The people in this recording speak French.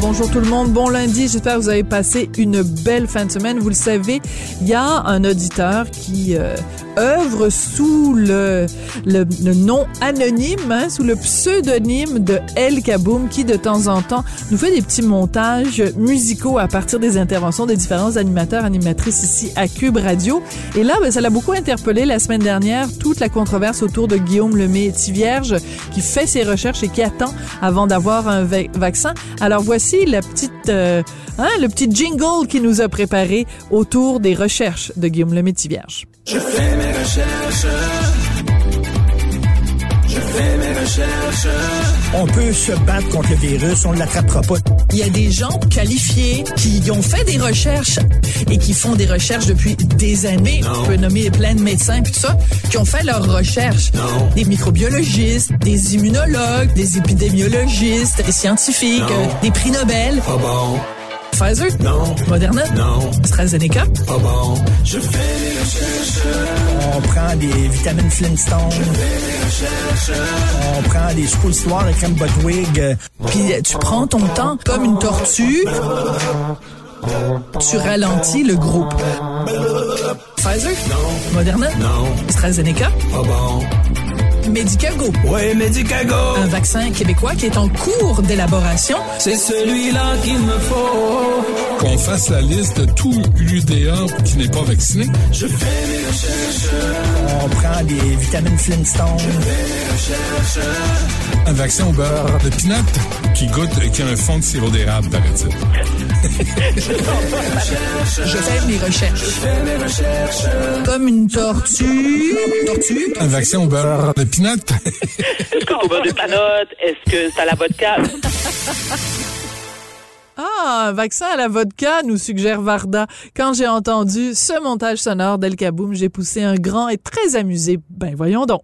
Bonjour tout le monde, bon lundi, j'espère que vous avez passé une belle fin de semaine. Vous le savez, il y a un auditeur qui euh, œuvre sous le, le, nom anonyme, hein, sous le pseudonyme de El Kaboum, qui de temps en temps nous fait des petits montages musicaux à partir des interventions des différents animateurs, animatrices ici à Cube Radio. Et là, ben, ça l'a beaucoup interpellé la semaine dernière, toute la controverse autour de Guillaume Lemay Tivierge, qui fait ses recherches et qui attend avant d'avoir un vaccin. Alors voici la petite, euh, hein, le petit jingle qui nous a préparé autour des recherches de Guillaume le Vierge. Je fais mes recherches. Je fais mes recherches. On peut se battre contre le virus, on ne l'attrapera pas. Il y a des gens qualifiés qui ont fait des recherches et qui font des recherches depuis des années. Non. On peut nommer plein de médecins et tout ça, qui ont fait leurs recherches. Non. Des microbiologistes, des immunologues, des épidémiologistes, des scientifiques, Non. euh, des prix Nobel. Pas bon, Pfizer? non, Moderna? non, AstraZeneca? pas bon. Je fais mes recherches. On prend des vitamines Flintstone. On prend des suppositoires de crème Botwig. Puis tu prends ton temps comme une tortue. Tu ralentis le groupe. Pfizer? Non, Moderna? non, AstraZeneca? pas bon. Medicago. Ouais, Medicago. Un vaccin québécois qui est en cours d'élaboration. C'est celui-là qu'il me faut. qu'on fasse la liste de tout l'UDA qui n'est pas vacciné. Je fais mes recherches. On des vitamines Flintstone. Un vaccin au beurre de pinot qui goûte, qui a un fond de sirop d'érable, paraît-il. Je fais mes recherches. Comme une tortue. Tortue. Un vaccin au beurre de pinot. Est-ce qu'on va des panottes? Est-ce que c'est à la vodka? Ah, un vaccin à la vodka, nous suggère Varda. Quand j'ai entendu ce montage sonore d'El Kaboum, j'ai poussé un grand et très amusé. Ben voyons donc.